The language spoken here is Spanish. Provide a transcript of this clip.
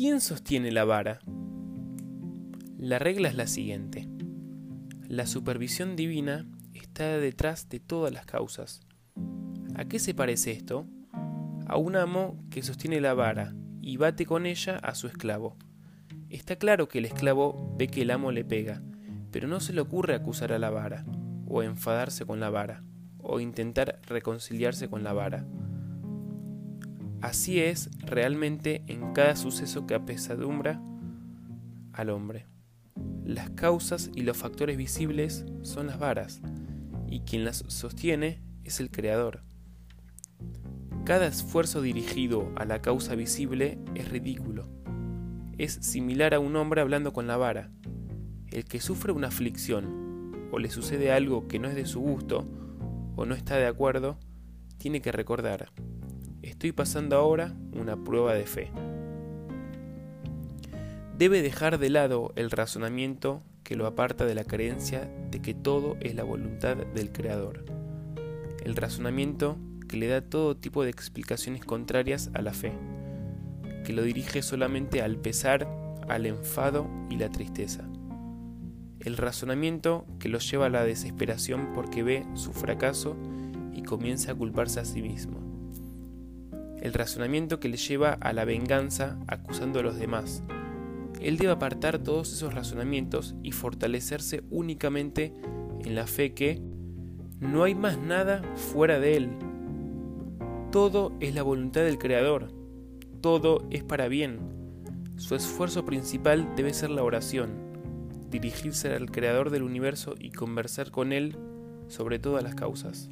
¿Quién sostiene la vara? La regla es la siguiente. La supervisión divina está detrás de todas las causas. ¿A qué se parece esto? A un amo que sostiene la vara y bate con ella a su esclavo. Está claro que el esclavo ve que el amo le pega, pero no se le ocurre acusar a la vara, o enfadarse con la vara, o intentar reconciliarse con la vara. Así es realmente en cada suceso que apesadumbra al hombre. Las causas y los factores visibles son las varas, y quien las sostiene es el Creador. Cada esfuerzo dirigido a la causa visible es ridículo. Es similar a un hombre hablando con la vara. El que sufre una aflicción o le sucede algo que no es de su gusto o no está de acuerdo, tiene que recordar, estoy pasando ahora una prueba de fe. Debe dejar de lado el razonamiento que lo aparta de la creencia de que todo es la voluntad del Creador. El razonamiento que le da todo tipo de explicaciones contrarias a la fe, que lo dirige solamente al pesar, al enfado y la tristeza. El razonamiento que lo lleva a la desesperación porque ve su fracaso y comienza a culparse a sí mismo. El razonamiento que le lleva a la venganza acusando a los demás. Él debe apartar todos esos razonamientos y fortalecerse únicamente en la fe que no hay más nada fuera de él, todo es la voluntad del Creador, todo es para bien. Su esfuerzo principal debe ser la oración, dirigirse al Creador del universo y conversar con Él sobre todas las causas.